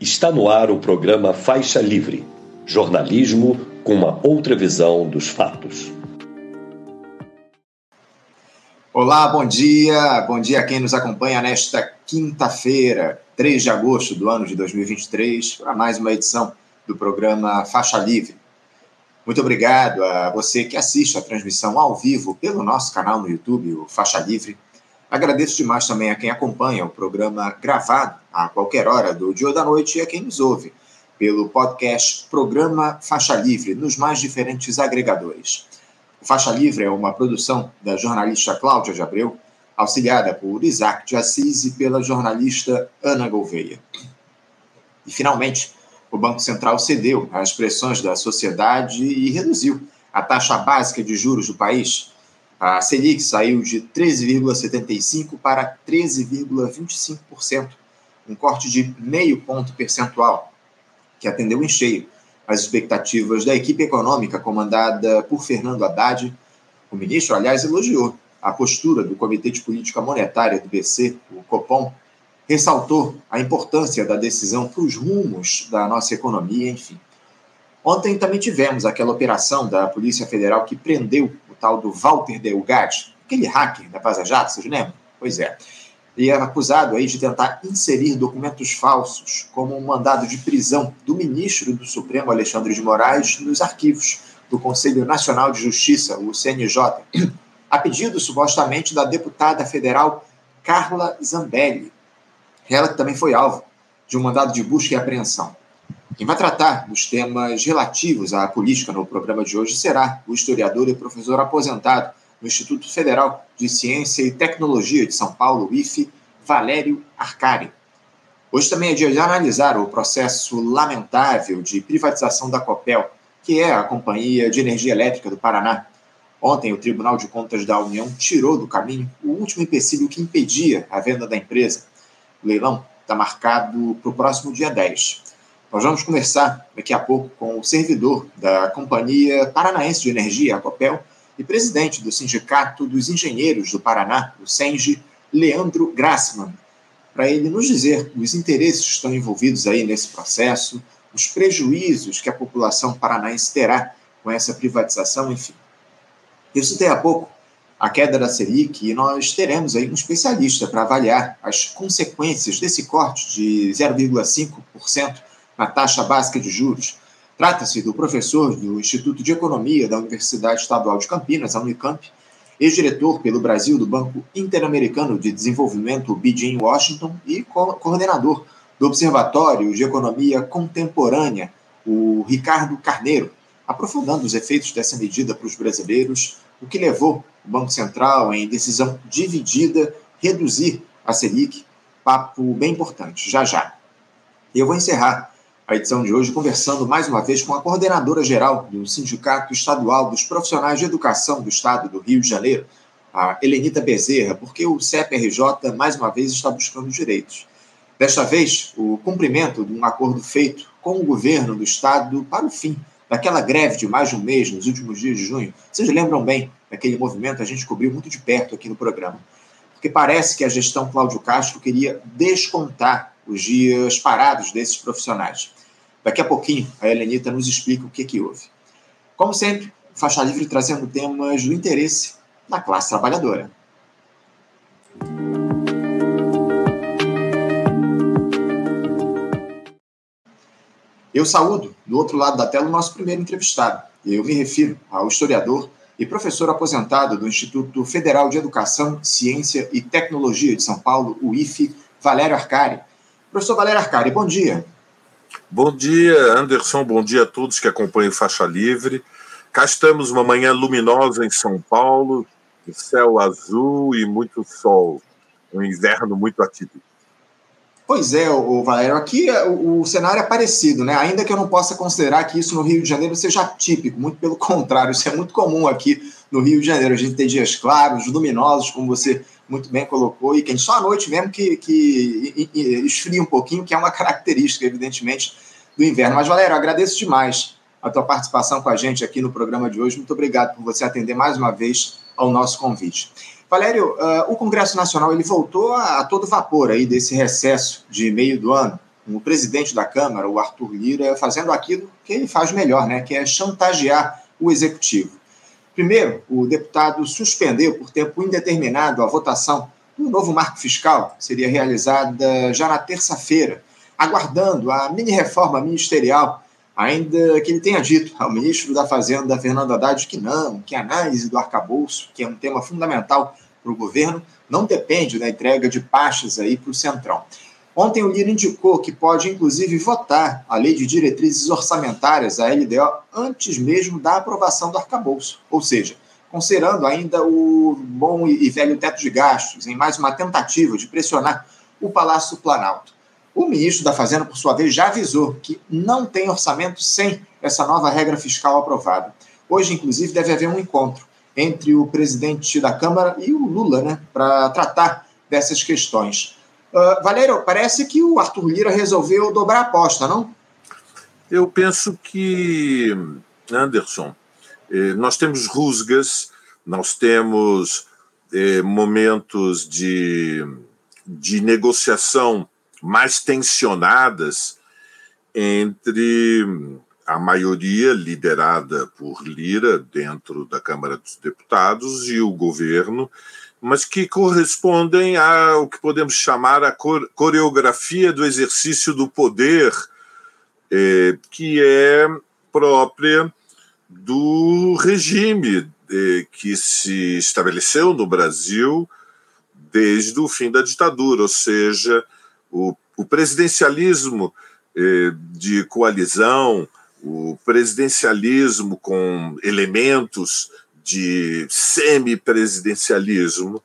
Está no ar o programa Faixa Livre jornalismo com uma outra visão dos fatos. Olá, bom dia. Bom dia a quem nos acompanha nesta quinta-feira, 3 de agosto do ano de 2023, para mais uma edição do programa Faixa Livre. Muito obrigado a você que assiste a transmissão ao vivo pelo nosso canal no YouTube, o Faixa Livre Agradeço demais também a quem acompanha o programa gravado a qualquer hora do dia ou da noite e a quem nos ouve pelo podcast Programa Faixa Livre nos mais diferentes agregadores. O Faixa Livre é uma produção da jornalista Cláudia de Abreu, auxiliada por Isaac de Assis e pela jornalista Ana Gouveia. E, finalmente, o Banco Central cedeu às pressões da sociedade e reduziu a taxa básica de juros do país a Selic saiu de 13,75% para 13,25%, um corte de meio ponto percentual, que atendeu em cheio as expectativas da equipe econômica comandada por Fernando Haddad. O ministro, aliás, elogiou a postura do Comitê de Política Monetária do BC, o Copom, ressaltou a importância da decisão para os rumos da nossa economia, enfim. Ontem também tivemos aquela operação da Polícia Federal que prendeu tal do Walter Delgatti, aquele hacker da Vaza Jato, vocês lembram? Pois é. Ele era acusado aí de tentar inserir documentos falsos, como um mandado de prisão do ministro do Supremo, Alexandre de Moraes, nos arquivos do Conselho Nacional de Justiça, o CNJ, a pedido supostamente da deputada federal Carla Zambelli. Ela também foi alvo de um mandado de busca e apreensão. Quem vai tratar dos temas relativos à política no programa de hoje será o historiador e professor aposentado no Instituto Federal de Ciência e Tecnologia de São Paulo, IFE, Valério Arcari. Hoje também é dia de analisar o processo lamentável de privatização da Copel, que é a Companhia de Energia Elétrica do Paraná. Ontem, o Tribunal de Contas da União tirou do caminho o último empecilho que impedia a venda da empresa. O leilão está marcado para o próximo dia 10. Nós vamos conversar daqui a pouco com o servidor da Companhia Paranaense de Energia, a Copel, e presidente do Sindicato dos Engenheiros do Paraná, o SENGE, Leandro Grassman, para ele nos dizer os interesses que estão envolvidos aí nesse processo, os prejuízos que a população paranaense terá com essa privatização, enfim. Eu citei há pouco a queda da Selic e nós teremos aí um especialista para avaliar as consequências desse corte de 0,5% na taxa básica de juros. Trata-se do professor do Instituto de Economia da Universidade Estadual de Campinas, a Unicamp, ex-diretor pelo Brasil do Banco Interamericano de Desenvolvimento, BID em Washington, e co coordenador do Observatório de Economia Contemporânea, o Ricardo Carneiro, aprofundando os efeitos dessa medida para os brasileiros, o que levou o Banco Central, em decisão dividida, reduzir a Selic. Papo bem importante, já já. Eu vou encerrar a edição de hoje conversando mais uma vez com a coordenadora geral do Sindicato Estadual dos Profissionais de Educação do Estado do Rio de Janeiro, a Helenita Bezerra, porque o CEPRJ mais uma vez está buscando direitos. Desta vez, o cumprimento de um acordo feito com o governo do Estado para o fim daquela greve de mais de um mês nos últimos dias de junho. Vocês lembram bem daquele movimento? A gente cobriu muito de perto aqui no programa. Porque parece que a gestão Cláudio Castro queria descontar os dias parados desses profissionais. Daqui a pouquinho, a Helenita nos explica o que, que houve. Como sempre, Faixa Livre trazendo temas do interesse da classe trabalhadora. Eu saúdo, do outro lado da tela, o nosso primeiro entrevistado. Eu me refiro ao historiador e professor aposentado do Instituto Federal de Educação, Ciência e Tecnologia de São Paulo, o IFE, Valério Arcari. Professor Valério Arcari, bom dia. Bom dia, Anderson. Bom dia a todos que acompanham Faixa Livre. Cá estamos uma manhã luminosa em São Paulo, céu azul e muito sol. Um inverno muito atípico. Pois é, o Valério, aqui é, o, o, cenário é parecido, né? Ainda que eu não possa considerar que isso no Rio de Janeiro seja típico, muito pelo contrário, isso é muito comum aqui no Rio de Janeiro. A gente tem dias claros, luminosos, como você muito bem colocou, e que só à noite mesmo que, que esfria um pouquinho, que é uma característica, evidentemente, do inverno. Mas, Valério, agradeço demais a tua participação com a gente aqui no programa de hoje. Muito obrigado por você atender mais uma vez ao nosso convite. Valério, uh, o Congresso Nacional ele voltou a, a, todo vapor aí desse recesso de meio do ano, o presidente da Câmara, o Arthur Lira, fazendo aquilo que ele faz melhor, né, que é chantagear o executivo. Primeiro, o deputado suspendeu por tempo indeterminado a votação do novo marco fiscal, que seria realizada já na terça-feira, aguardando a mini-reforma ministerial, ainda que ele tenha dito ao ministro da Fazenda, Fernando Haddad, que não, que a análise do arcabouço, que é um tema fundamental para o governo, não depende da entrega de pastas aí para o Centrão. Ontem o Lira indicou que pode, inclusive, votar a Lei de Diretrizes Orçamentárias, a LDO, antes mesmo da aprovação do arcabouço. Ou seja, considerando ainda o bom e velho teto de gastos, em mais uma tentativa de pressionar o Palácio Planalto. O ministro da Fazenda, por sua vez, já avisou que não tem orçamento sem essa nova regra fiscal aprovada. Hoje, inclusive, deve haver um encontro entre o presidente da Câmara e o Lula, né, para tratar dessas questões. Uh, Valério, parece que o Arthur Lira resolveu dobrar a aposta, não? Eu penso que, Anderson, eh, nós temos rusgas, nós temos eh, momentos de, de negociação mais tensionadas entre a maioria liderada por Lira dentro da Câmara dos Deputados e o governo mas que correspondem ao que podemos chamar a coreografia do exercício do poder, eh, que é própria do regime eh, que se estabeleceu no Brasil desde o fim da ditadura, ou seja, o, o presidencialismo eh, de coalizão, o presidencialismo com elementos de semipresidencialismo,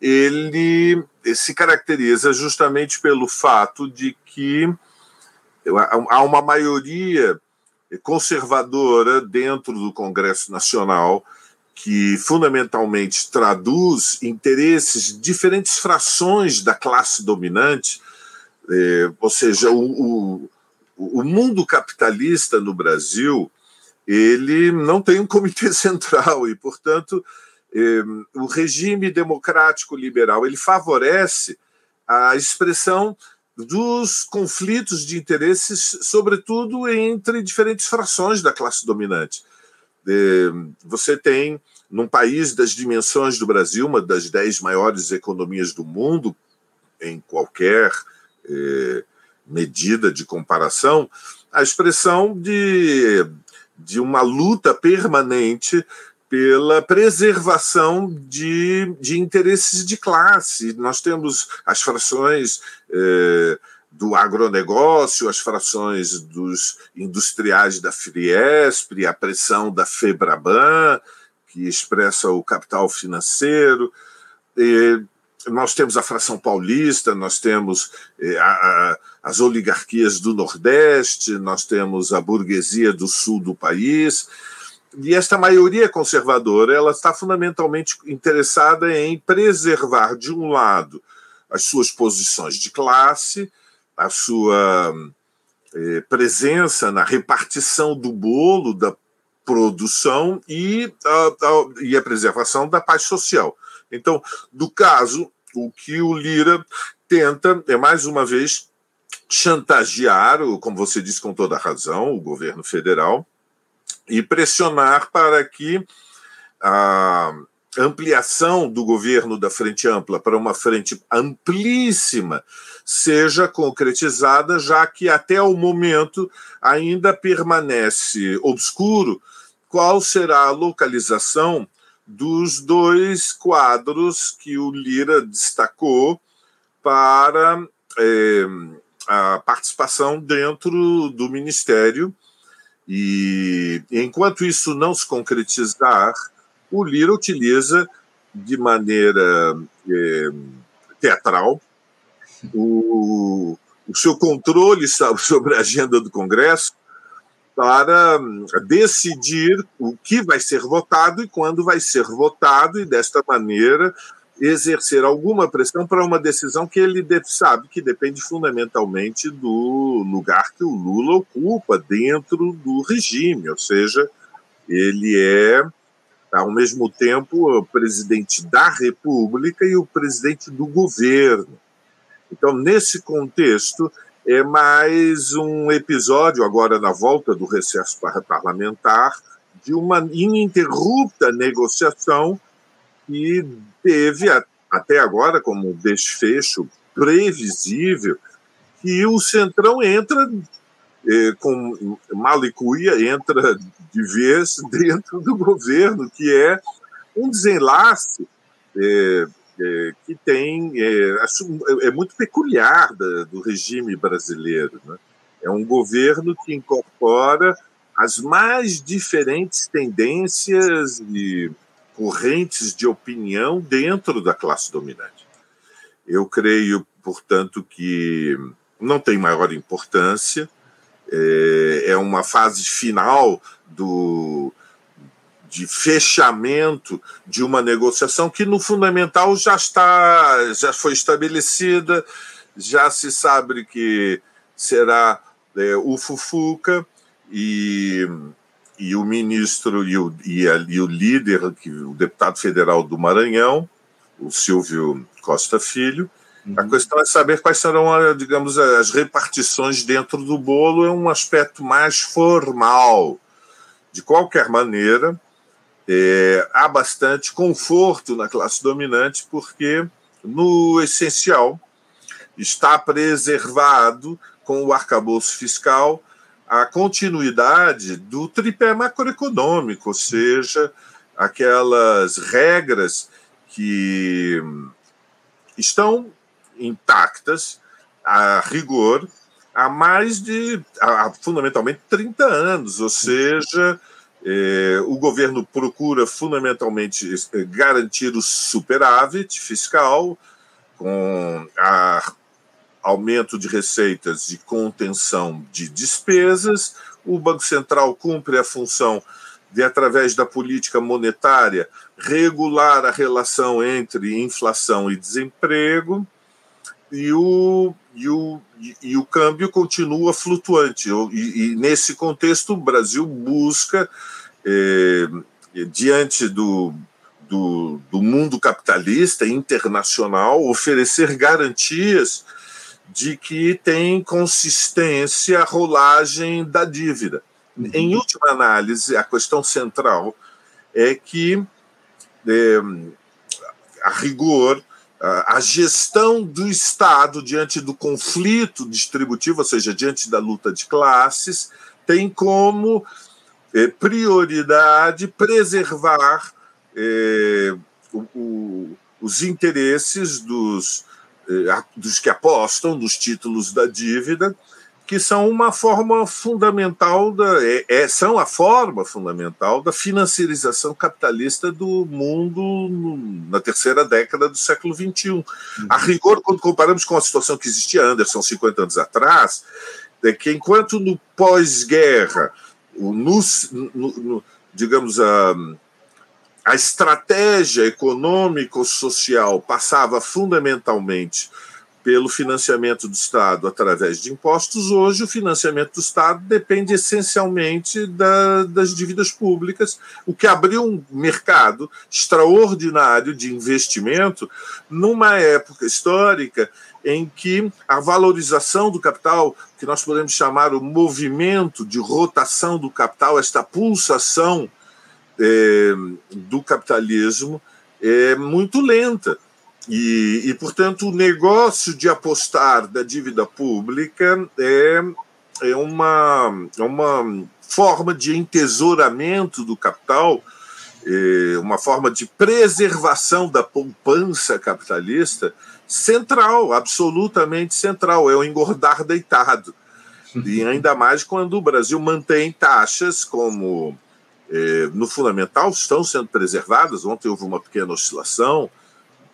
ele se caracteriza justamente pelo fato de que há uma maioria conservadora dentro do Congresso Nacional que fundamentalmente traduz interesses de diferentes frações da classe dominante, eh, ou seja, o, o, mundo capitalista no Brasil ele não tem um comitê central e, portanto, eh, o regime democrático liberal ele favorece a expressão dos conflitos de interesses, sobretudo entre diferentes frações da classe dominante. Eh, você tem, num país das dimensões do Brasil, uma das dez maiores economias do mundo, em qualquer eh, medida de comparação, a expressão de de uma luta permanente pela preservação de, de interesses de classe. Nós temos as frações eh, do agronegócio, as frações dos industriais da Fiesp, a pressão da Febraban, que expressa o capital financeiro. Nós temos a fração paulista, nós temos eh, a, a, as oligarquias do Nordeste, nós temos a burguesia do sul do país. E esta maioria conservadora ela está fundamentalmente interessada em preservar, de um lado, as suas posições de classe, a sua eh, presença na repartição do bolo da produção e a, a, e a preservação da paz social. Então, do caso, o que o Lira tenta é, mais uma vez, chantagear, como você disse com toda razão, o governo federal e pressionar para que a ampliação do governo da Frente Ampla para uma frente amplíssima seja concretizada, já que até o momento ainda permanece obscuro qual será a localização dos dois quadros que o Lira destacou para é, a participação dentro do Ministério. E enquanto isso não se concretizar, o Lira utiliza de maneira é, teatral o, o seu controle sobre a agenda do Congresso para hum, decidir o que vai ser votado e quando vai ser votado, e desta maneira exercer alguma pressão para uma decisão que ele sabe que depende fundamentalmente do lugar que o Lula ocupa dentro do regime, ou seja, ele é ao mesmo tempo o presidente da República e o presidente do governo. Então, nesse contexto, é mais um episódio, agora na volta do recesso parlamentar, de uma ininterrupta negociação que teve até agora como desfecho previsível que o Centrão entra eh, com malicuia, entra de vez dentro do governo, que é um desenlace eh, eh, que tem é, é, muito peculiar da, do regime brasileiro. Né? É um governo que incorpora as mais diferentes tendências e correntes de opinião dentro da classe dominante. Eu creio, portanto, que não tem maior importância, é, é uma fase final do, de fechamento de uma negociação que no fundamental já está já foi estabelecida já se sabe que será é, o Fufuca e, e o ministro e o, e, a, e o líder que o deputado federal do Maranhão o Silvio Costa Filho uhum. a questão é saber quais serão digamos as repartições dentro do bolo é um aspecto mais formal de qualquer maneira é, há bastante conforto na classe dominante, porque, no essencial, está preservado com o arcabouço fiscal a continuidade do tripé macroeconômico, ou seja, aquelas regras que estão intactas a rigor há mais de, há, fundamentalmente, 30 anos, ou seja, o governo procura fundamentalmente é, garantir o superávit fiscal com a, aumento de receitas e contenção de despesas. O Banco Central cumpre a função de, através da política monetária, regular a relação entre inflação e desemprego. E o, e o, e o câmbio continua flutuante. E, e nesse contexto, o Brasil busca, eh, diante do, do, do, mundo capitalista internacional, oferecer garantias de que tem consistência a rolagem da dívida. Uhum. Em última análise, a questão central é que, eh, a rigor, a gestão do Estado diante do conflito distributivo, ou seja, diante da luta de classes, tem como eh, prioridade preservar eh, o, o, os interesses dos, eh, dos que apostam nos títulos da dívida que são uma forma fundamental da é, é, são a forma fundamental da financiarização capitalista do mundo na terceira década do século XXI. Uhum. A rigor, quando comparamos com a situação que existia Anderson 50 anos atrás, é que enquanto no pós-guerra, digamos a a estratégia econômico-social passava fundamentalmente pelo financiamento do Estado através de impostos, hoje o financiamento do Estado depende essencialmente da, das dívidas públicas, o que abriu um mercado extraordinário de investimento numa época histórica em que a valorização do capital, que nós podemos chamar o movimento de rotação do capital, esta pulsação é, do capitalismo, é muito lenta e, e, portanto, o negócio de apostar da dívida pública é, é, uma, é uma forma de entesouramento do capital, é uma forma de preservação da poupança capitalista central, absolutamente central. É o engordar deitado. E ainda mais quando o Brasil mantém taxas como, é, no fundamental, estão sendo preservadas. Ontem houve uma pequena oscilação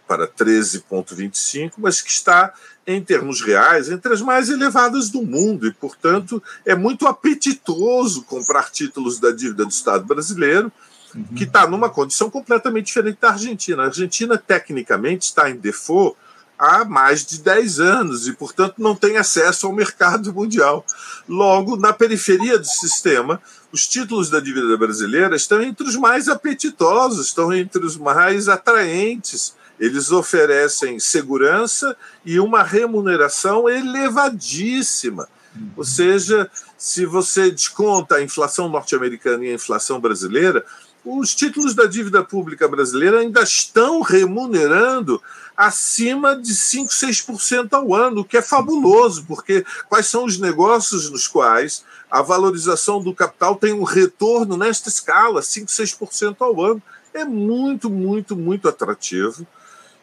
para 13,25, mas que está, em termos reais, entre as mais elevadas do mundo e, portanto, é muito apetitoso comprar títulos da dívida do Estado brasileiro, uhum. que está numa condição completamente diferente da Argentina. A Argentina, tecnicamente, está em default há mais de 10 anos e, portanto, não tem acesso ao mercado mundial. Logo, na periferia do sistema, os títulos da dívida brasileira estão entre os mais apetitosos, estão entre os mais atraentes Eles oferecem segurança e uma remuneração elevadíssima. Ou seja, se você desconta a inflação norte-americana e a inflação brasileira, os títulos da dívida pública brasileira ainda estão remunerando acima de 5, 6% ao ano, o que é fabuloso, porque quais são os negócios nos quais a valorização do capital tem um retorno nesta escala, 5, 6% ao ano? É muito, muito, muito atrativo.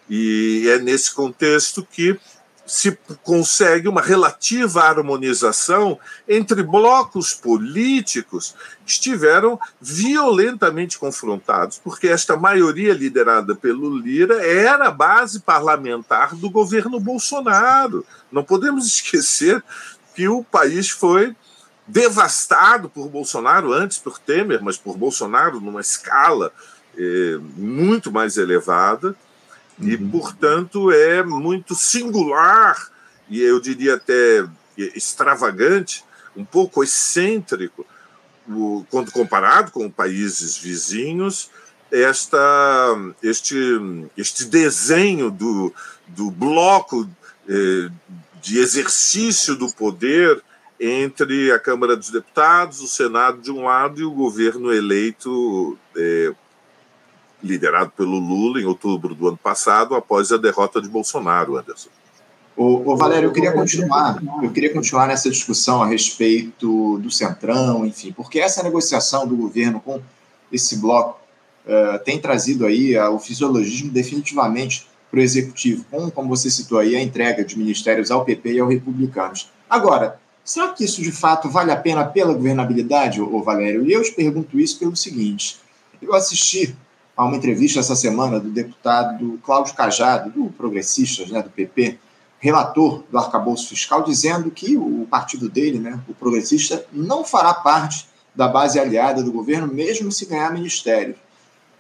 E é nesse contexto que se consegue uma relativa harmonização entre blocos políticos que estiveram violentamente confrontados, porque esta maioria liderada pelo Lira era a base parlamentar do governo Bolsonaro. Não podemos esquecer que o país foi devastado por Bolsonaro, antes por Temer, mas por Bolsonaro numa escala eh, muito mais elevada e, uhum. portanto, é muito singular e eu diria até extravagante, um pouco excêntrico, quando comparado com países vizinhos, esta, este, este desenho do, do bloco eh, de exercício do poder entre a Câmara dos Deputados, o Senado de um lado e o governo eleito eh, liderado pelo Lula em outubro do ano passado, após a derrota de Bolsonaro, Anderson. Ô, ô, Valério, eu queria continuar, eu queria continuar nessa discussão a respeito do Centrão, enfim, porque essa negociação do governo com esse bloco uh, tem trazido aí uh, o fisiologismo definitivamente para o executivo, com, como você citou aí, a entrega de ministérios ao PP e aos republicanos. Agora, será que isso de fato vale a pena pela governabilidade, ô, ô Valério? E eu te pergunto isso pelo seguinte: eu assisti a uma entrevista essa semana do deputado Cláudio Cajado, do Progressistas, né, do PP, relator do arcabouço fiscal, dizendo que o partido dele, né, o Progressista, não fará parte da base aliada do governo, mesmo se ganhar ministério.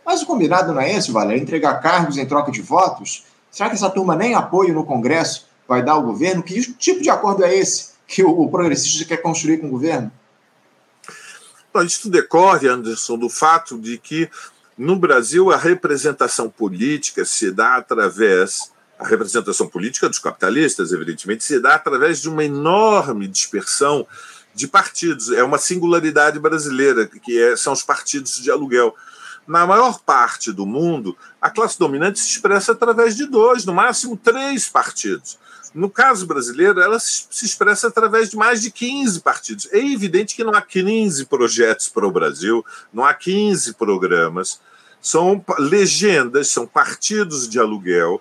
Mas o combinado não é esse, Valério? Entregar cargos em troca de votos? Será que essa turma nem apoio no Congresso vai dar ao governo? Que tipo de acordo é esse que o progressista quer construir com o governo? Isso decorre, Anderson, do fato de que no Brasil, a representação política se dá através a representação política dos capitalistas, evidentemente, se dá através de uma enorme dispersão de partidos. É uma singularidade brasileira, que é, são os partidos de aluguel. Na maior parte do mundo, a classe dominante se expressa através de dois, no máximo três partidos. No caso brasileiro, ela se expressa através de mais de 15 partidos. É evidente que não há 15 projetos para o Brasil, não há 15 programas. São legendas, são partidos de aluguel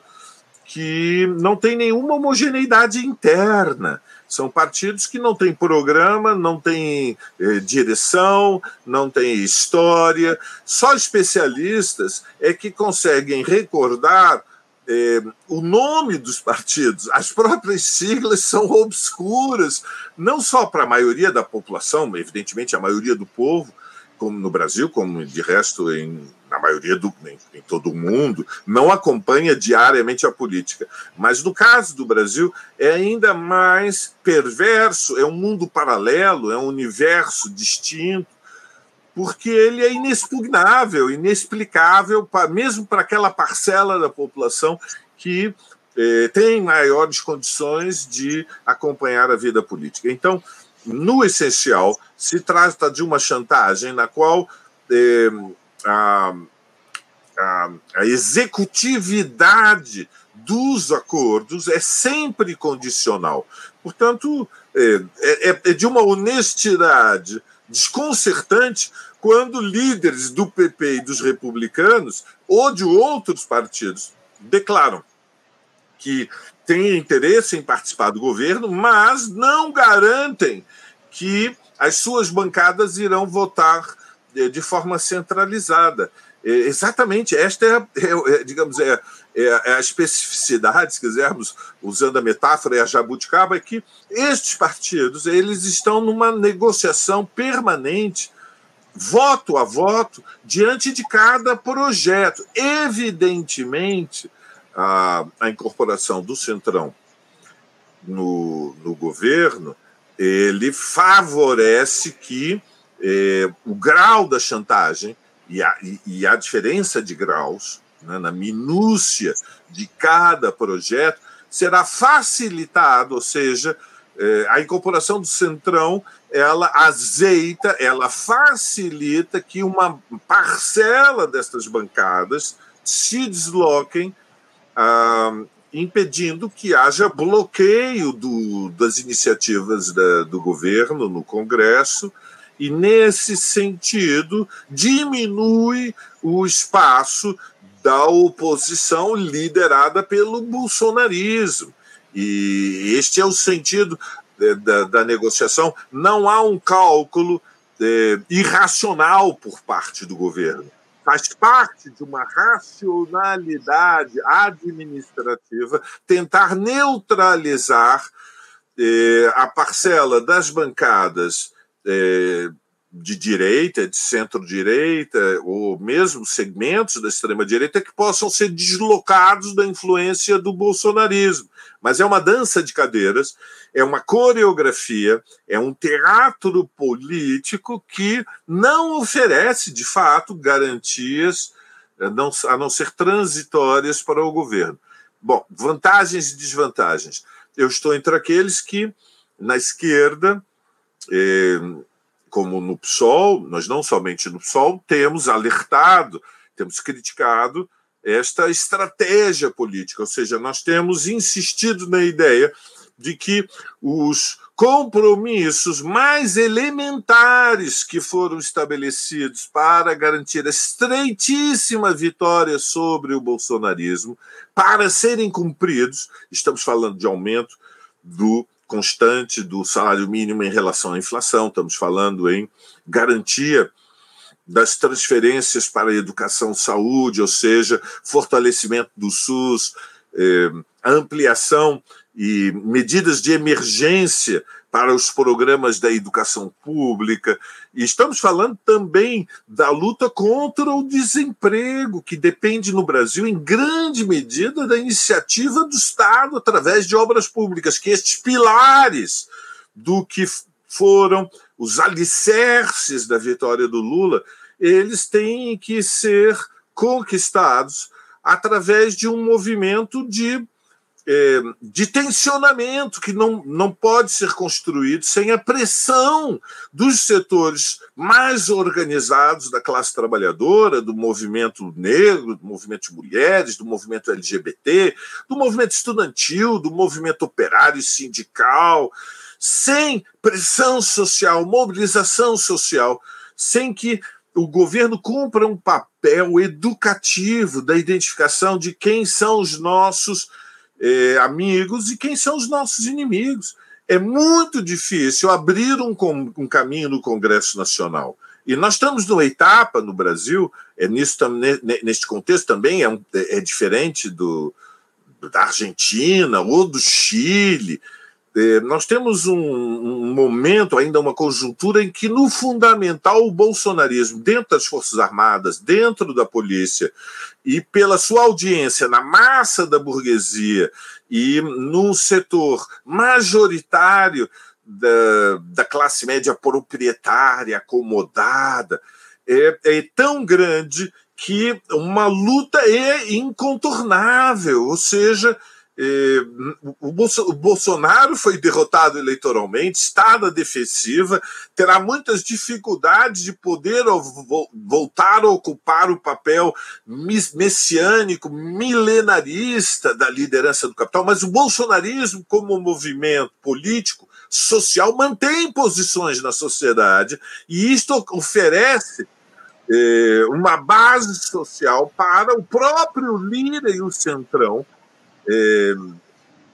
que não têm nenhuma homogeneidade interna. São partidos que não têm programa, não têm eh, direção, não têm história. Só especialistas é que conseguem recordar é, o nome dos partidos, as próprias siglas são obscuras, não só para a maioria da população, evidentemente a maioria do povo, como no Brasil, como de resto em, na maioria do em, todo o mundo, não acompanha diariamente a política. Mas no caso do Brasil é ainda mais perverso, é um mundo paralelo, é um universo distinto porque ele é inexpugnável, inexplicável, mesmo para aquela parcela da população que eh, tem maiores condições de acompanhar a vida política. Então, no essencial, se trata de uma chantagem na qual eh, a, a, a executividade dos acordos é sempre condicional. Portanto, é, é, é de uma honestidade desconcertante quando líderes do PP e dos republicanos ou de outros partidos declaram que têm interesse em participar do governo, mas não garantem que as suas bancadas irão votar de forma centralizada. É, exatamente, esta é, é, é digamos, é, é, é, a especificidade, se quisermos, usando a metáfora e a jabuticaba, é que estes partidos eles estão numa negociação permanente, voto a voto, diante de cada projeto. Evidentemente, a, a incorporação do Centrão no, no governo ele favorece que eh, o grau da chantagem e a, e a diferença de graus né, na minúcia de cada projeto será facilitado, ou seja, é, a incorporação do Centrão ela azeita, ela facilita que uma parcela destas bancadas se desloquem, ah, impedindo que haja bloqueio do, das iniciativas da, do governo no Congresso, e, nesse sentido, diminui o espaço da oposição liderada pelo bolsonarismo. E este é o sentido é, da, da negociação. Não há um cálculo é, irracional por parte do governo. Faz parte de uma racionalidade administrativa tentar neutralizar é, a parcela das bancadas é, de direita, de centro-direita, ou mesmo segmentos da extrema-direita que possam ser deslocados da influência do bolsonarismo. Mas é uma dança de cadeiras, é uma coreografia, é um teatro político que não oferece, de fato, garantias, a não, a não ser transitórias para o governo. Bom, vantagens e desvantagens. Eu estou entre aqueles que, na esquerda, eh, como no PSOL, nós não somente no PSOL, temos alertado, temos criticado esta estratégia política, ou seja, nós temos insistido na ideia de que os compromissos mais elementares que foram estabelecidos para garantir a estreitíssima vitória sobre o bolsonarismo, para serem cumpridos, estamos falando de aumento do constante do salário mínimo em relação à inflação, estamos falando em garantia das transferências para educação saúde, ou seja, fortalecimento do SUS, eh, ampliação e medidas de emergência para os programas da educação pública. E estamos falando também da luta contra o desemprego, que depende no Brasil, em grande medida, da iniciativa do Estado através de obras públicas, que estes pilares do que foram os alicerces da vitória do Lula, eles têm que ser conquistados através de um movimento de é, de tensionamento que não, não pode ser construído sem a pressão dos setores mais organizados da classe trabalhadora, do movimento negro, do movimento de mulheres, do movimento LGBT, do movimento estudantil, do movimento operário e sindical, sem pressão social, mobilização social, sem que o governo cumpra um papel educativo da identificação de quem são os nossos é, amigos e quem são os nossos inimigos. É muito difícil abrir um, um caminho no Congresso Nacional. E nós estamos numa etapa no Brasil, é nisso, neste contexto também é, um, é, é diferente do, da Argentina ou do Chile, é, nós temos um, um, momento, ainda uma conjuntura, em que, no fundamental, o bolsonarismo, dentro das Forças Armadas, dentro da polícia, e pela sua audiência na massa da burguesia e no setor majoritário da, da classe média proprietária, acomodada, é, é tão grande que uma luta é incontornável, ou seja, o Bolsonaro foi derrotado eleitoralmente, está na defensiva, terá muitas dificuldades de poder voltar a ocupar o papel messiânico, milenarista da liderança do capital, mas o bolsonarismo, como movimento político, social, mantém posições na sociedade e isto oferece eh, uma base social para o próprio Lira e o Centrão é,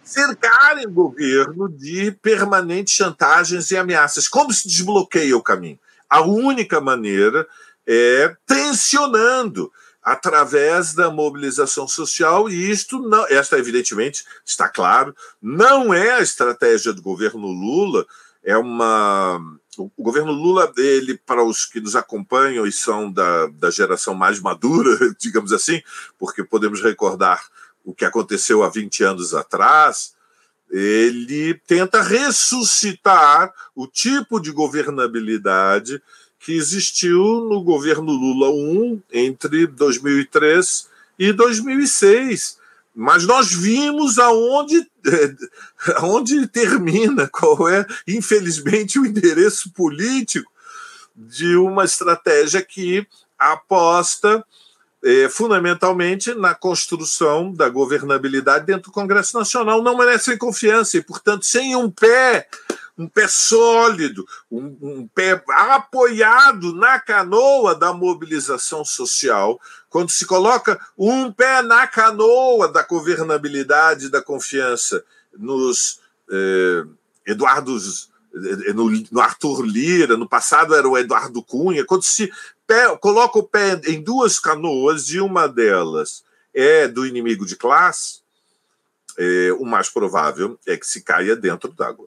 cercarem o governo de permanentes chantagens e ameaças. Como se desbloqueia o caminho? A única maneira é tensionando através da mobilização social e isto não, esta evidentemente está claro, não é a estratégia do governo Lula, é uma o governo Lula, ele, para os que nos acompanham e são da, da geração mais madura, digamos assim, porque podemos recordar o que aconteceu há 20 anos atrás, ele tenta ressuscitar o tipo de governabilidade que existiu no governo Lula I entre 2003 e 2006. mas nós vimos aonde, aonde termina, qual é, infelizmente, o endereço político de uma estratégia que aposta é, fundamentalmente na construção da governabilidade dentro do Congresso Nacional. Não merecem confiança e, portanto, sem um pé um pé sólido, um, um, pé apoiado na canoa da mobilização social, quando se coloca um pé na canoa da governabilidade, da confiança nos eh, Eduardos, eh, no, no, Arthur Lira, no passado era o Eduardo Cunha, quando se pé, coloca o pé em duas canoas e uma delas é do inimigo de classe, eh, o mais provável é que se caia dentro d'água.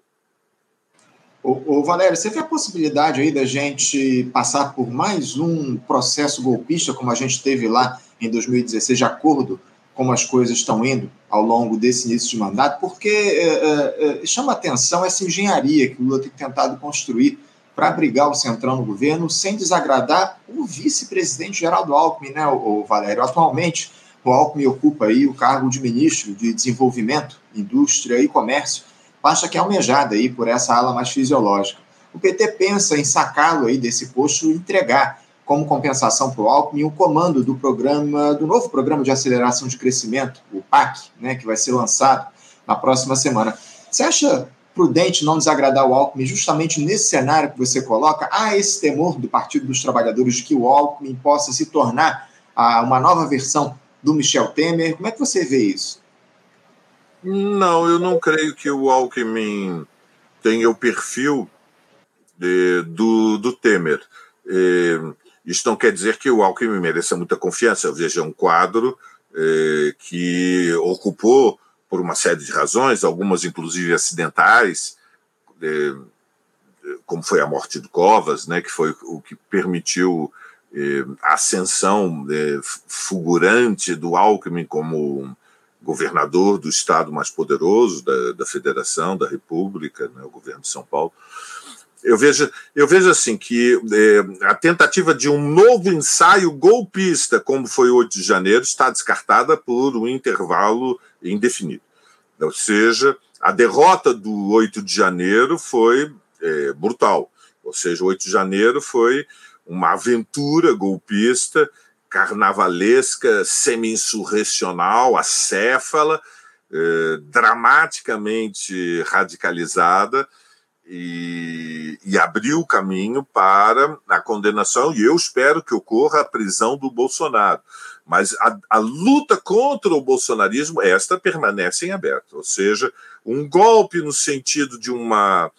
Ô, ô, Valério, você vê a possibilidade aí da gente passar por mais um processo golpista, como a gente teve lá em 2016, de acordo como as coisas estão indo ao longo desse início de mandato? Porque é, é, é chama atenção essa engenharia que o Lula tem tentado construir para abrigar o Centrão no governo, sem desagradar o vice-presidente Geraldo Alckmin, né, o, Valério? Atualmente, o Alckmin ocupa aí o cargo de ministro de Desenvolvimento, Indústria e Comércio, pasta que é almejada aí por essa ala mais fisiológica. O PT pensa em sacá-lo aí desse posto e entregar como compensação para o Alckmin o comando do programa, do novo programa de aceleração de crescimento, o PAC, né, que vai ser lançado na próxima semana. Você acha prudente não desagradar o Alckmin justamente nesse cenário que você coloca? Há esse temor do Partido dos Trabalhadores de que o Alckmin possa se tornar ah, uma nova versão do Michel Temer? Como é que você vê isso? Não, eu não creio que o Alckmin tenha o perfil de, do, do Temer. É, isso não quer dizer que o Alckmin mereça muita confiança. Veja, um quadro é, que ocupou, por uma série de razões, algumas inclusive acidentais, é, como foi a morte de Covas, né, que foi o que permitiu é, a ascensão é, fulgurante do Alckmin como governador do estado mais poderoso da, da federação, da república, né, o governo de São Paulo. Eu vejo, eu vejo assim que é, a tentativa de um novo ensaio golpista, como foi o 8 de janeiro, está descartada por um intervalo indefinido. Ou seja, a derrota do 8 de janeiro foi é, brutal. Ou seja, o 8 de janeiro foi uma aventura golpista carnavalesca, semi-insurrecional, acéfala, eh, dramaticamente radicalizada, e, e, abriu o caminho para a condenação, e eu espero que ocorra a prisão do Bolsonaro. Mas a, a, luta contra o bolsonarismo, esta permanece em aberto, ou seja, um golpe no sentido de uma,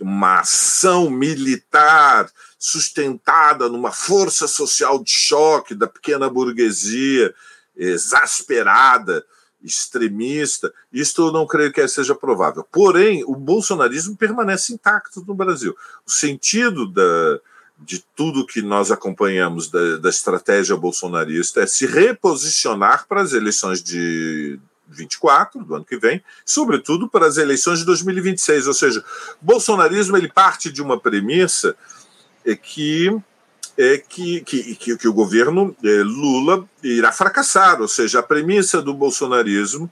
uma ação militar sustentada numa força social de choque da pequena burguesia exasperada, extremista. Isto eu não creio que seja provável. Porém, o bolsonarismo permanece intacto no Brasil. O sentido da, de tudo que nós acompanhamos da, da estratégia bolsonarista é se reposicionar para as eleições de 24, do ano que vem, sobretudo para as eleições de 2026. Ou seja, o bolsonarismo ele parte de uma premissa é que é que, que, que, que o governo é, Lula irá fracassar, ou seja, a premissa do bolsonarismo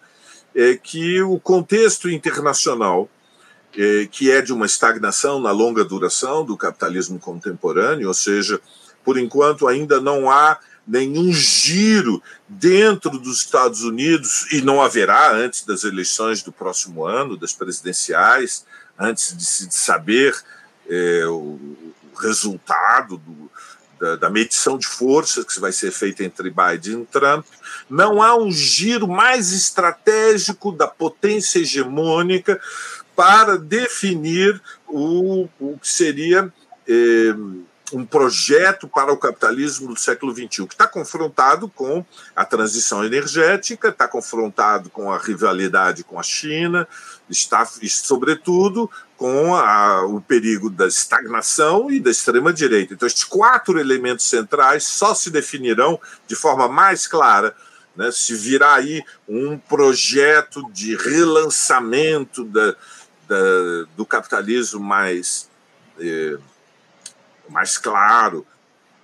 é que o contexto internacional, que é de uma estagnação na longa duração do capitalismo contemporâneo, ou seja, por enquanto ainda não há nenhum giro dentro dos Estados Unidos, e não haverá antes das eleições do próximo ano, das presidenciais, antes de se saber é, o, resultado do, da, da, medição de forças que vai ser feita entre Biden e Trump. Não há um giro mais estratégico da potência hegemônica para definir o, o que seria. Eh, um projeto para o capitalismo do século XXI, que está confrontado com a transição energética, está confrontado com a rivalidade com a China, está, e, sobretudo, com a, o perigo da estagnação e da extrema-direita. Então, estes quatro elementos centrais só se definirão de forma mais clara né, se virá aí um projeto de relançamento da, da do capitalismo mais. Eh, mais claro.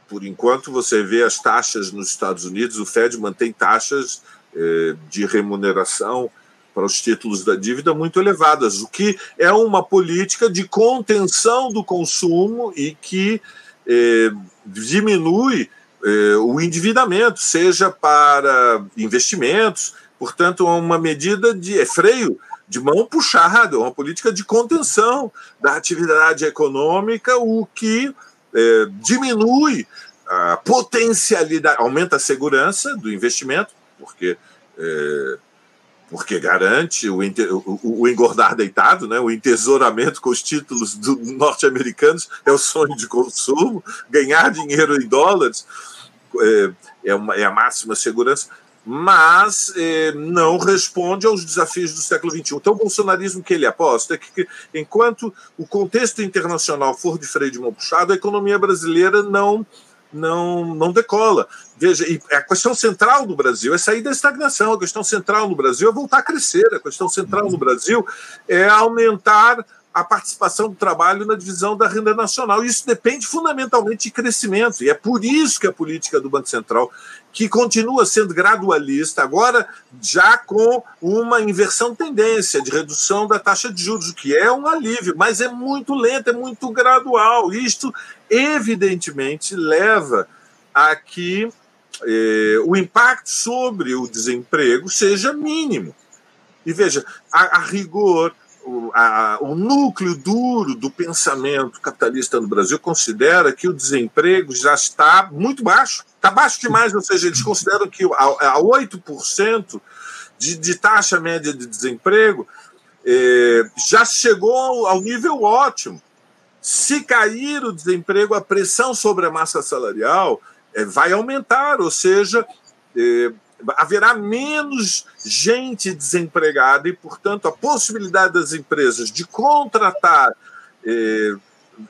Por enquanto, você vê as taxas nos Estados Unidos, o Fed mantém taxas eh, de remuneração para os títulos da dívida muito elevadas, o que é uma política de contenção do consumo e que eh, diminui eh, o endividamento, seja para investimentos, portanto, é uma medida de é freio de mão puxada, uma política de contenção da atividade econômica, o que é, diminui a potencialidade, aumenta a segurança do investimento, porque é, porque garante o, o, o, engordar deitado, né? o entesouramento com os títulos norte-americanos é o sonho de consumo, ganhar dinheiro em dólares é, é, uma, é a máxima segurança mas eh, não responde aos desafios do século XXI. Então, o bolsonarismo que ele aposta é que, enquanto o contexto internacional for de freio de mão puxado, a economia brasileira não, não, não decola. Veja, a questão central do Brasil é sair da estagnação, a questão central no Brasil é voltar a crescer, a questão central no Brasil é aumentar a participação do trabalho na divisão da renda nacional. Isso depende fundamentalmente de crescimento, e é por isso que a política do Banco Central, que continua sendo gradualista, agora já com uma inversão de tendência de redução da taxa de juros, que é um alívio, mas é muito lento, é muito gradual. Isto, evidentemente, leva a que eh, o impacto sobre o desemprego seja mínimo. E veja, a, a rigor, o, a, o núcleo duro do pensamento capitalista no Brasil considera que o desemprego já está muito baixo. Está baixo demais, ou seja, eles consideram que a, a 8% de, de taxa média de desemprego eh, já chegou ao, nível ótimo. Se cair o desemprego, a pressão sobre a massa salarial eh, vai aumentar, ou seja, eh, haverá menos gente desempregada e, portanto, a possibilidade das empresas de contratar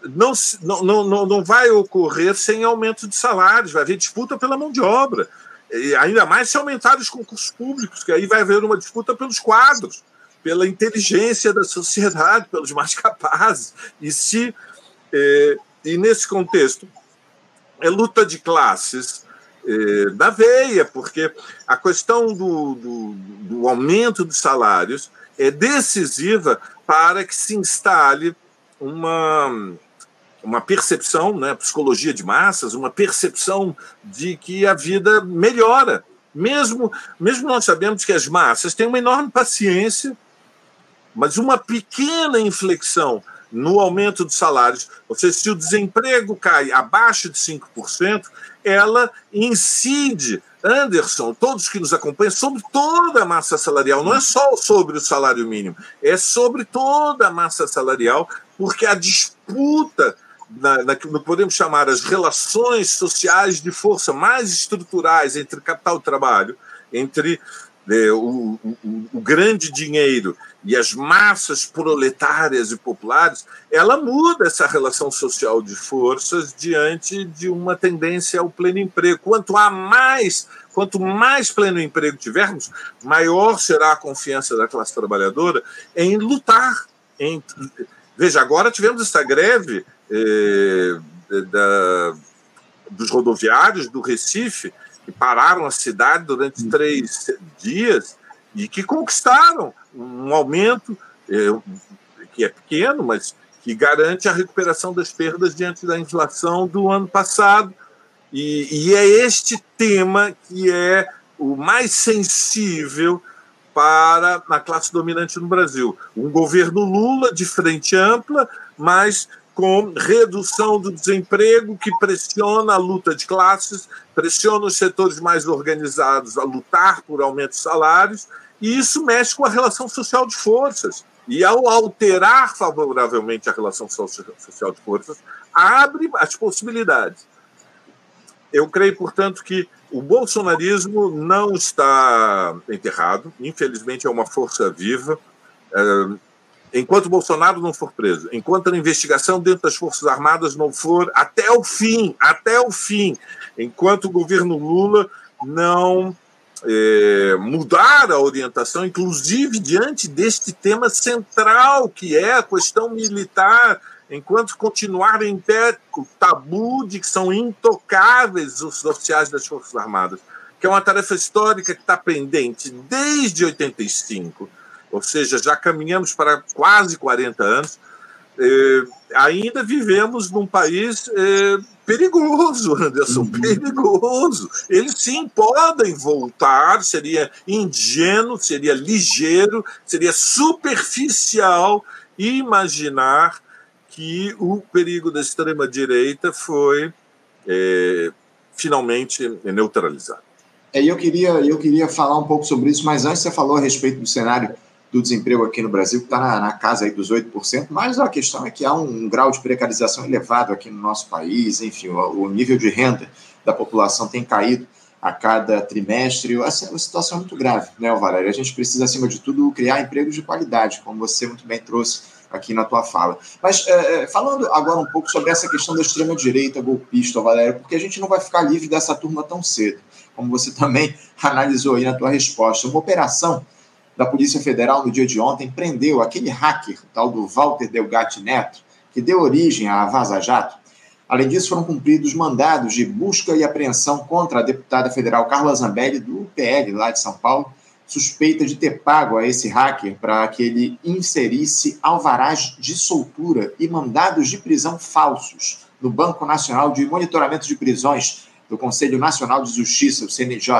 não, não, não, não vai ocorrer sem aumento de salários, vai haver disputa pela mão de obra. E ainda mais se aumentar os concursos públicos, que aí vai haver uma disputa pelos quadros, pela inteligência da sociedade, pelos mais capazes. E se eh, e nesse contexto é luta de classes, da veia, porque a questão do, do, do aumento dos salários é decisiva para que se instale uma, uma percepção, né, psicologia de massas, uma percepção de que a vida melhora. Mesmo, mesmo nós sabemos que as massas têm uma enorme paciência, mas uma pequena inflexão no aumento dos salários, ou seja, se o desemprego cai abaixo de 5%, ela incide, Anderson, todos que nos acompanham, sobre toda a massa salarial, não é só sobre o salário mínimo, é sobre toda a massa salarial, porque a disputa na, na, no que podemos chamar as relações sociais de força mais estruturais entre capital e trabalho, entre o, o, o, grande dinheiro e as massas proletárias e populares, ela muda essa relação social de forças diante de uma tendência ao pleno emprego. Quanto a mais, quanto mais pleno emprego tivermos, maior será a confiança da classe trabalhadora em lutar. Em, veja, agora tivemos essa greve eh, da, dos rodoviários do Recife, que pararam a cidade durante uhum. três dias e que conquistaram um aumento é, que é pequeno, mas que garante a recuperação das perdas diante da inflação do ano passado. E, e é este tema que é o mais sensível para a classe dominante no Brasil. Um governo Lula de frente ampla, mas com redução do desemprego que pressiona a luta de classes, pressiona os setores mais organizados a lutar por aumento de salários, e isso mexe com a relação social de forças. E ao alterar favoravelmente a relação social de forças, abre as possibilidades. Eu creio, portanto, que o bolsonarismo não está enterrado, infelizmente é uma força viva. Enquanto Bolsonaro não for preso, enquanto a investigação dentro das Forças Armadas não for até o fim, até o fim, enquanto o governo Lula não é, mudar a orientação, inclusive diante deste tema central, que é a questão militar, enquanto continuar em pé o tabu de que são intocáveis os oficiais das Forças Armadas, que é uma tarefa histórica que está pendente desde 85, ou seja, já caminhamos para quase 40 anos, eh, ainda vivemos num país eh, perigoso, Anderson, uhum. perigoso. Eles sim podem voltar, seria ingênuo, seria ligeiro, seria superficial imaginar que o perigo da extrema-direita foi é, finalmente neutralizado. É, eu, queria, eu queria falar um pouco sobre isso, mas antes você falou a respeito do cenário do desemprego aqui no Brasil, que está na, na, casa aí dos 8%, mas a questão é que há um grau de precarização elevado aqui no nosso país, enfim, o, o nível de renda da população tem caído a cada trimestre. Assim, é uma situação muito grave, né, Valério? A gente precisa, acima de tudo, criar empregos de qualidade, como você muito bem trouxe aqui na tua fala. Mas é, falando agora um pouco sobre essa questão da extrema-direita golpista, Valério, porque a gente não vai ficar livre dessa turma tão cedo, como você também analisou aí na tua resposta. Uma operação da Polícia Federal no dia de ontem prendeu aquele hacker, tal do Walter Delgatti Neto, que deu origem à Vaza Jato. Além disso, foram cumpridos mandados de busca e apreensão contra a deputada federal Carla Zambelli, do PL, lá de São Paulo, suspeita de ter pago a esse hacker para que ele inserisse alvarás de soltura e mandados de prisão falsos no Banco Nacional de Monitoramento de Prisões do Conselho Nacional de Justiça, o CNJ,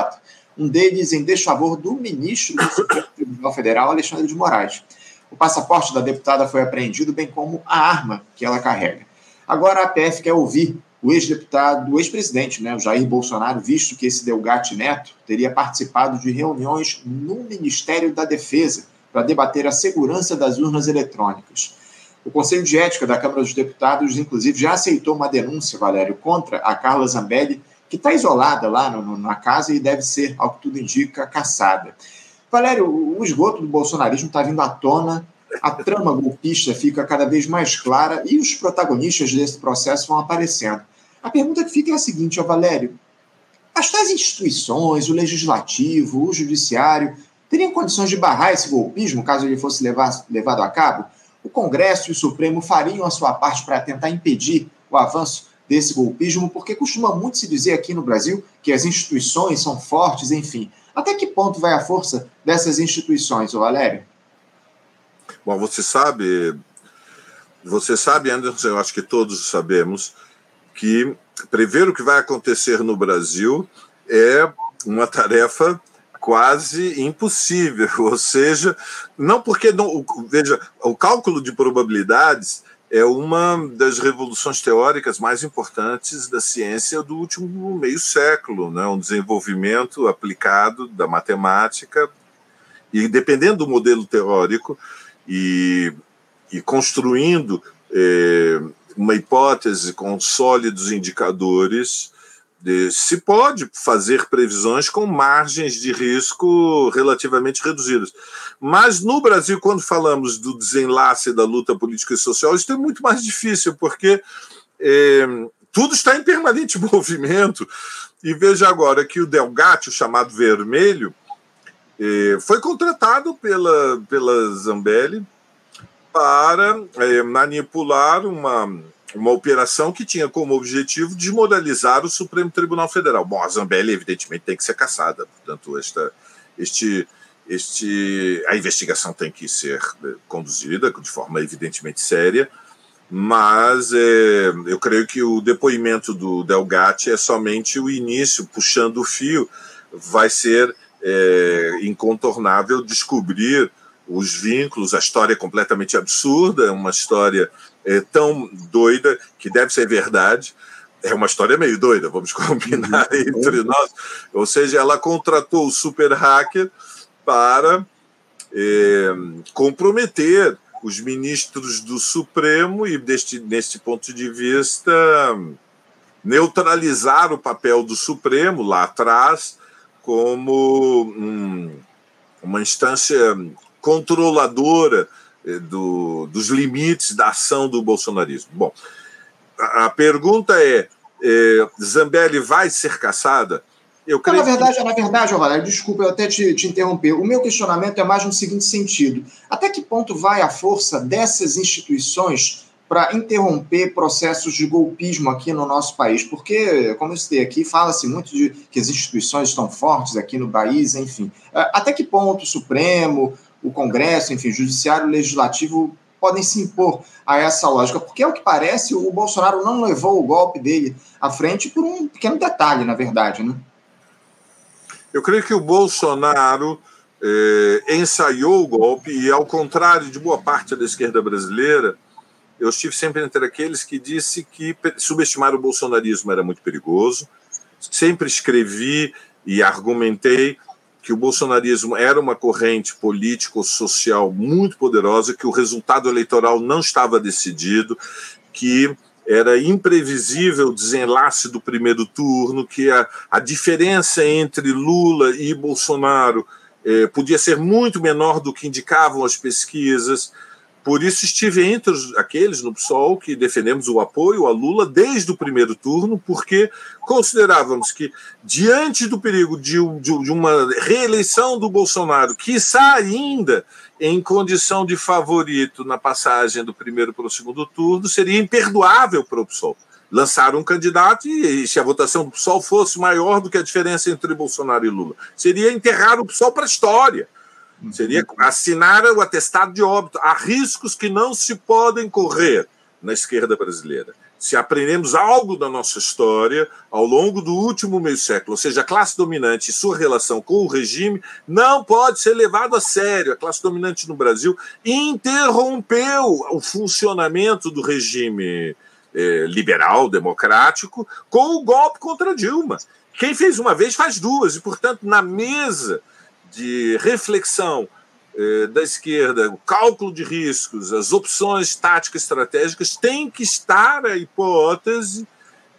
um deles em desfavor do ministro do Supremo Tribunal Federal, Alexandre de Moraes. O passaporte da deputada foi apreendido, bem como a arma que ela carrega. Agora a PF quer ouvir o ex-deputado, o ex-presidente, né, o Jair Bolsonaro, visto que esse Delgatti Neto teria participado de reuniões no Ministério da Defesa para debater a segurança das urnas eletrônicas. O Conselho de Ética da Câmara dos Deputados, inclusive, já aceitou uma denúncia, Valério, contra a Carla Zambelli que está isolada lá no, no, na casa e deve ser, ao que tudo indica, caçada. Valério, o esgoto do bolsonarismo está vindo à tona, a trama golpista fica cada vez mais clara e os protagonistas desse processo vão aparecendo. A pergunta que fica é a seguinte, ó Valério: as tais instituições, o legislativo, o judiciário, teriam condições de barrar esse golpismo caso ele fosse levar, levado a cabo? O Congresso e o Supremo fariam a sua parte para tentar impedir o avanço desse golpismo, porque costuma muito se dizer aqui no Brasil que as instituições são fortes, enfim. Até que ponto vai a força dessas instituições, Valério? Bom, você sabe, você sabe, Anderson, eu acho que todos sabemos, que prever o que vai acontecer no Brasil é uma tarefa quase impossível, ou seja, não porque não, veja, o cálculo de probabilidades é uma das revoluções teóricas mais importantes da ciência do último meio século, né? um desenvolvimento aplicado da matemática, e dependendo do modelo teórico e, e construindo é, uma hipótese com sólidos indicadores, se pode fazer previsões com margens de risco relativamente reduzidas. Mas no Brasil, quando falamos do desenlace da luta política e social, isso é muito mais difícil, porque é, tudo está em permanente movimento. E veja agora que o Delgatti, o chamado Vermelho, é, foi contratado pela, pela Zambelli para é, manipular uma uma operação que tinha como objetivo desmoralizar o Supremo Tribunal Federal. Bom, a Zambelli, evidentemente, tem que ser caçada, portanto, esta, este, este, a investigação tem que ser eh, conduzida de forma evidentemente séria, mas é, eu creio que o depoimento do Delgatti é somente o início, puxando o fio, vai ser é, incontornável descobrir os vínculos, a história é completamente absurda, é uma história é, tão doida que deve ser verdade. É uma história meio doida, vamos combinar uhum. entre nós. Ou seja, ela contratou o super hacker para é, comprometer os ministros do Supremo e, deste, neste ponto de vista, neutralizar o papel do Supremo lá atrás como um, uma instância controladora do, dos limites da ação do bolsonarismo. Bom, a, a pergunta é, é: Zambelli vai ser caçada? Eu creio na verdade, que... na verdade, Valério, desculpa eu até te, te, interromper. O meu questionamento é mais no seguinte sentido: até que ponto vai a força dessas instituições para interromper processos de golpismo aqui no nosso país? Porque, como eu citei aqui, fala-se muito de que as instituições estão fortes aqui no país, enfim. É, até que ponto o Supremo, o Congresso, enfim, o Judiciário, o Legislativo podem se impor a essa lógica? Porque, ao que parece, o Bolsonaro não levou o golpe dele à frente por um pequeno detalhe, na verdade, né? Eu creio que o Bolsonaro eh, ensaiou o golpe e, ao contrário de boa parte da esquerda brasileira, eu estive sempre entre aqueles que disse que subestimar o bolsonarismo era muito perigoso. Sempre escrevi e argumentei que o bolsonarismo era uma corrente político-social muito poderosa, que o resultado eleitoral não estava decidido, que era imprevisível o desenlace do primeiro turno, que a, a diferença entre Lula e Bolsonaro eh, podia ser muito menor do que indicavam as pesquisas, por isso estive entre aqueles no PSOL que defendemos o apoio a Lula desde o primeiro turno, porque considerávamos que, diante do perigo de, de, de uma reeleição do Bolsonaro, que está ainda em condição de favorito na passagem do primeiro para o segundo turno, seria imperdoável para o PSOL lançar um candidato e, e, se a votação do PSOL fosse maior do que a diferença entre Bolsonaro e Lula, seria enterrar o PSOL para a história. Seria assinar o atestado de óbito. Há riscos que não se podem correr na esquerda brasileira. Se aprendemos algo da nossa história ao longo do último meio século, ou seja, a classe dominante e sua relação com o regime não pode ser levado a sério. A classe dominante no Brasil interrompeu o funcionamento do regime eh, liberal, democrático, com o golpe contra Dilma. Quem fez uma vez faz duas, e, portanto, na mesa de reflexão eh, da esquerda, o cálculo de riscos, as opções táticas estratégicas, tem que estar a hipótese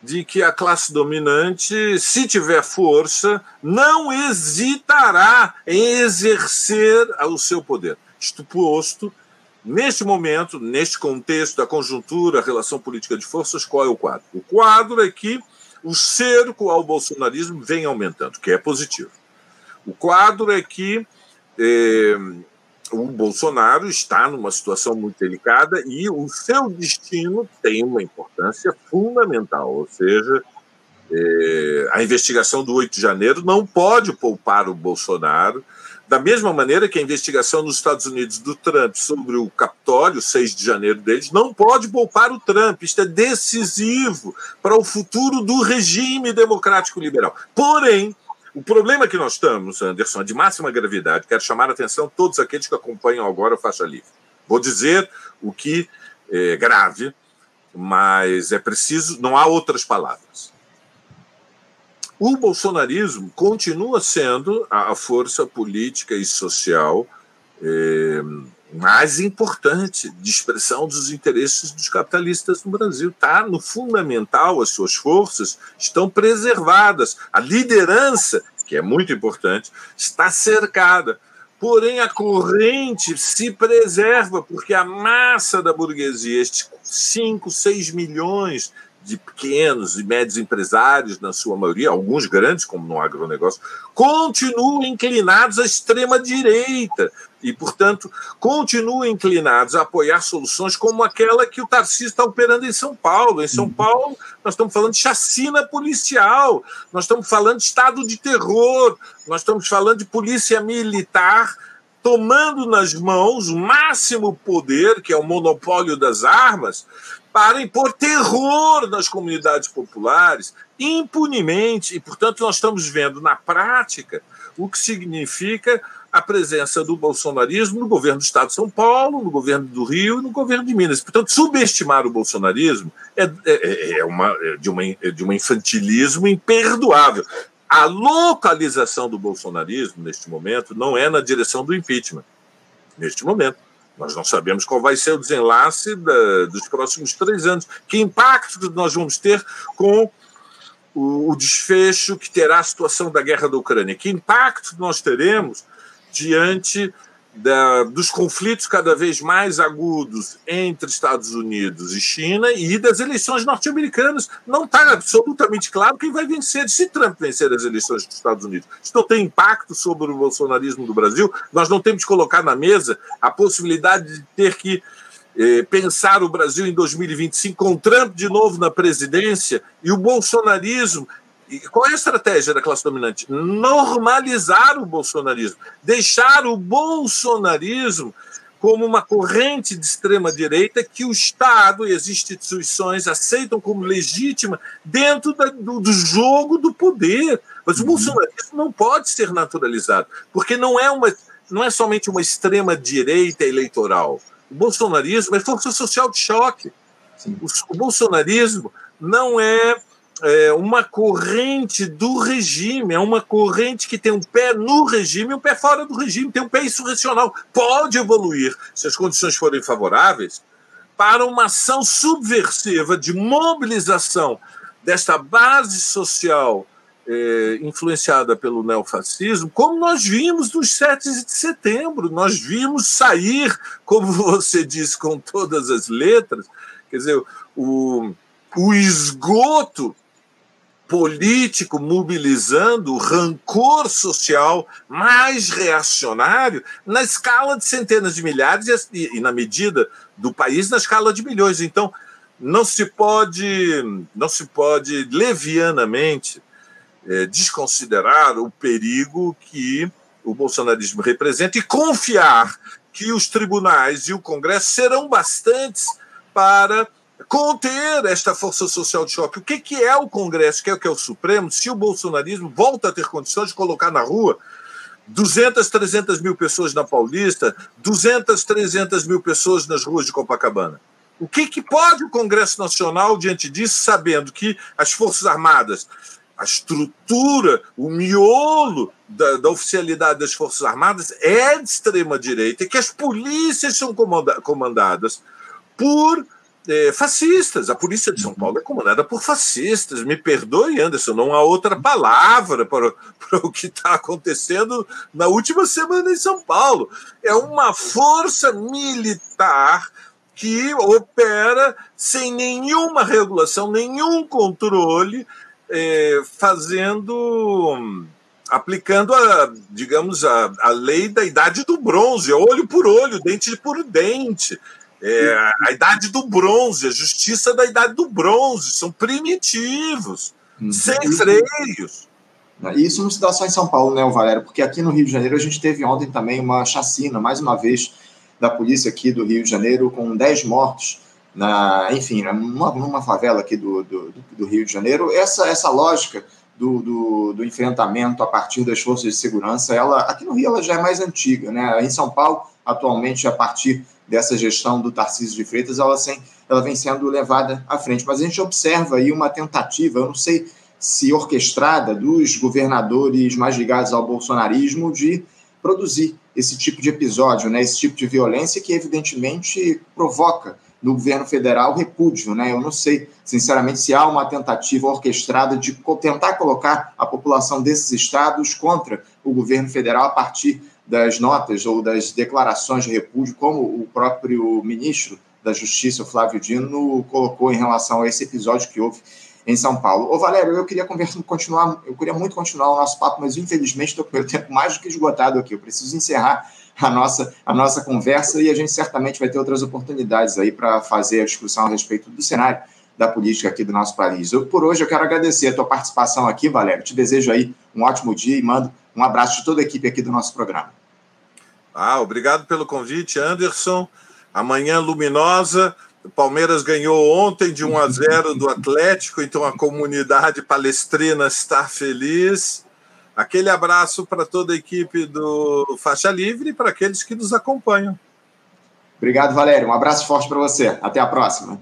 de que a classe dominante, se tiver força, não hesitará em exercer o seu poder. Isto posto, neste momento, neste contexto da conjuntura, a relação política de forças, qual é o quadro? O quadro é que o cerco ao bolsonarismo vem aumentando, que é positivo. O quadro é que é, o Bolsonaro está numa situação muito delicada e o seu destino tem uma importância fundamental, ou seja, é, a investigação do 8 de janeiro não pode poupar o Bolsonaro, da mesma maneira que a investigação nos Estados Unidos do Trump sobre o Capitólio, 6 de janeiro deles, não pode poupar o Trump. Isto é decisivo para o futuro do regime democrático liberal. Porém, o problema que nós estamos, Anderson, é de máxima gravidade. Quero chamar a atenção todos aqueles que acompanham agora o Faixa Livre. Vou dizer o que é grave, mas é preciso, não há outras palavras. O bolsonarismo continua sendo a força política e social é, mais importante de expressão dos interesses dos capitalistas no Brasil. Está no fundamental, as suas forças estão preservadas. A liderança, que é muito importante, está cercada. Porém, a corrente se preserva, porque a massa da burguesia, estes 5, 6 milhões de pequenos e médios empresários, na sua maioria, alguns grandes, como no agronegócio, continuam inclinados à extrema-direita e, portanto, continuam inclinados a apoiar soluções como aquela que o Tarcísio está operando em São Paulo. Em São uhum. Paulo, nós estamos falando de chacina policial, nós estamos falando de estado de terror, nós estamos falando de polícia militar tomando nas mãos o máximo poder, que é o monopólio das armas, para impor terror nas comunidades populares impunemente. E, portanto, nós estamos vendo na prática o que significa a presença do bolsonarismo no governo do Estado de São Paulo, no governo do Rio e no governo de Minas. Portanto, subestimar o bolsonarismo é, é, é, é uma, é de, uma, é de um infantilismo imperdoável. A localização do bolsonarismo, neste momento, não é na direção do impeachment. Neste momento nós não sabemos qual vai ser o desenlace da, dos próximos três anos. Que impacto nós vamos ter com o, o, desfecho que terá a situação da guerra da Ucrânia? Que impacto nós teremos diante da, dos conflitos cada vez mais agudos entre Estados Unidos e China e das eleições norte-americanas. Não está absolutamente claro quem vai vencer. Se Trump vencer as eleições dos Estados Unidos, isso não tem impacto sobre o bolsonarismo do Brasil. Nós não temos que colocar na mesa a possibilidade de ter que eh, pensar o Brasil em 2025 com Trump de novo na presidência e o bolsonarismo. Qual é a estratégia da classe dominante? Normalizar o bolsonarismo, deixar o bolsonarismo como uma corrente de extrema-direita que o Estado e as instituições aceitam como legítima dentro da, do, do, jogo do poder. Mas o uhum. bolsonarismo não pode ser naturalizado, porque não é, uma, não é somente uma extrema-direita eleitoral. O bolsonarismo é força social de choque. O, o bolsonarismo não é é, uma corrente do regime, é uma corrente que tem um pé no regime e um pé fora do regime, tem um pé insurrecional. Pode evoluir, se as condições forem favoráveis, para uma ação subversiva de mobilização desta base social é, influenciada pelo neofascismo, como nós vimos nos 7 de setembro. Nós vimos sair, como você disse, com todas as letras, quer dizer, o, o esgoto político mobilizando o rancor social mais reacionário na escala de centenas de milhares e, e, na medida do país na escala de milhões. Então não se pode não se pode levianamente é, desconsiderar o perigo que o bolsonarismo representa e confiar que os tribunais e o Congresso serão bastantes para conter esta força social de choque. O que, que é o Congresso, que é o que é o Supremo, se o bolsonarismo volta a ter condições de colocar na rua 200, 300 mil pessoas na Paulista, 200, 300 mil pessoas nas ruas de Copacabana? O que, que pode o Congresso Nacional diante disso, sabendo que as Forças Armadas, a estrutura, o miolo da, da oficialidade das Forças Armadas é de extrema-direita e que as polícias são comanda comandadas por é, fascistas. A polícia de São Paulo é comandada por fascistas. Me perdoe, Anderson, não há outra palavra para, para o que está acontecendo na última semana em São Paulo. É uma força militar que opera sem nenhuma regulação, nenhum controle, é, fazendo aplicando a, digamos, a, a lei da idade do bronze, olho por olho, dente por dente. É, a idade do bronze, a justiça da idade do bronze, são primitivos, uhum. sem freios. E isso não se dá só em São Paulo, né, Valério? Porque aqui no Rio de Janeiro a gente teve ontem também uma chacina, mais uma vez, da polícia aqui do Rio de Janeiro, com 10 mortos, na, enfim, numa, numa favela aqui do, do, do, Rio de Janeiro. Essa, essa lógica do, do, do, enfrentamento a partir das forças de segurança, ela aqui no Rio ela já é mais antiga, né? Em São Paulo, atualmente, a partir dessa gestão do Tarcísio de Freitas, ela, sem, ela vem sendo levada à frente. Mas a gente observa aí uma tentativa, eu não sei se orquestrada, dos governadores mais ligados ao bolsonarismo de produzir esse tipo de episódio, né, esse tipo de violência que evidentemente provoca no governo federal repúdio, né? Eu não sei, sinceramente, se há uma tentativa orquestrada de tentar colocar a população desses estados contra o governo federal a partir das notas ou das declarações de repúdio, como o próprio ministro da Justiça, Flávio Dino, colocou em relação a esse episódio que houve em São Paulo. Ô, Valério, eu queria conversar, continuar, eu queria muito continuar o nosso papo, mas infelizmente estou com o tempo mais do que esgotado aqui. Eu preciso encerrar a nossa, a nossa conversa e a gente certamente vai ter outras oportunidades aí para fazer a discussão a respeito do cenário da política aqui do nosso país. Eu, por hoje eu quero agradecer a tua participação aqui, Valério. Te desejo aí um ótimo dia e mando um abraço de toda a equipe aqui do nosso programa. Ah, obrigado pelo convite, Anderson. Amanhã luminosa. O Palmeiras ganhou ontem de 1 a 0 do Atlético, então a comunidade palestrina está feliz. Aquele abraço para toda a equipe do Faixa Livre e para aqueles que nos acompanham. Obrigado, Valério. Um abraço forte para você. Até a próxima.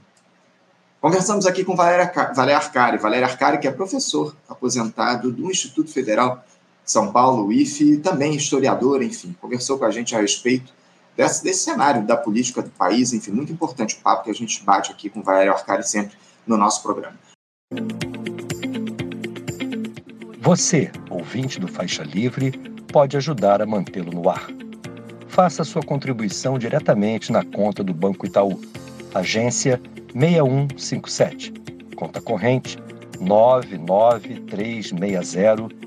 Conversamos aqui com Valério Arcari. Valério Arcari, que é professor aposentado do Instituto Federal são Paulo, IFE, também historiador, enfim, conversou com a gente a respeito desse, desse cenário da política do país, enfim, muito importante o papo que a gente bate aqui com o Valério Arcari sempre no nosso programa. Você, ouvinte do Faixa Livre, pode ajudar a mantê-lo no ar. Faça sua contribuição diretamente na conta do Banco Itaú, agência 6157, conta corrente 99360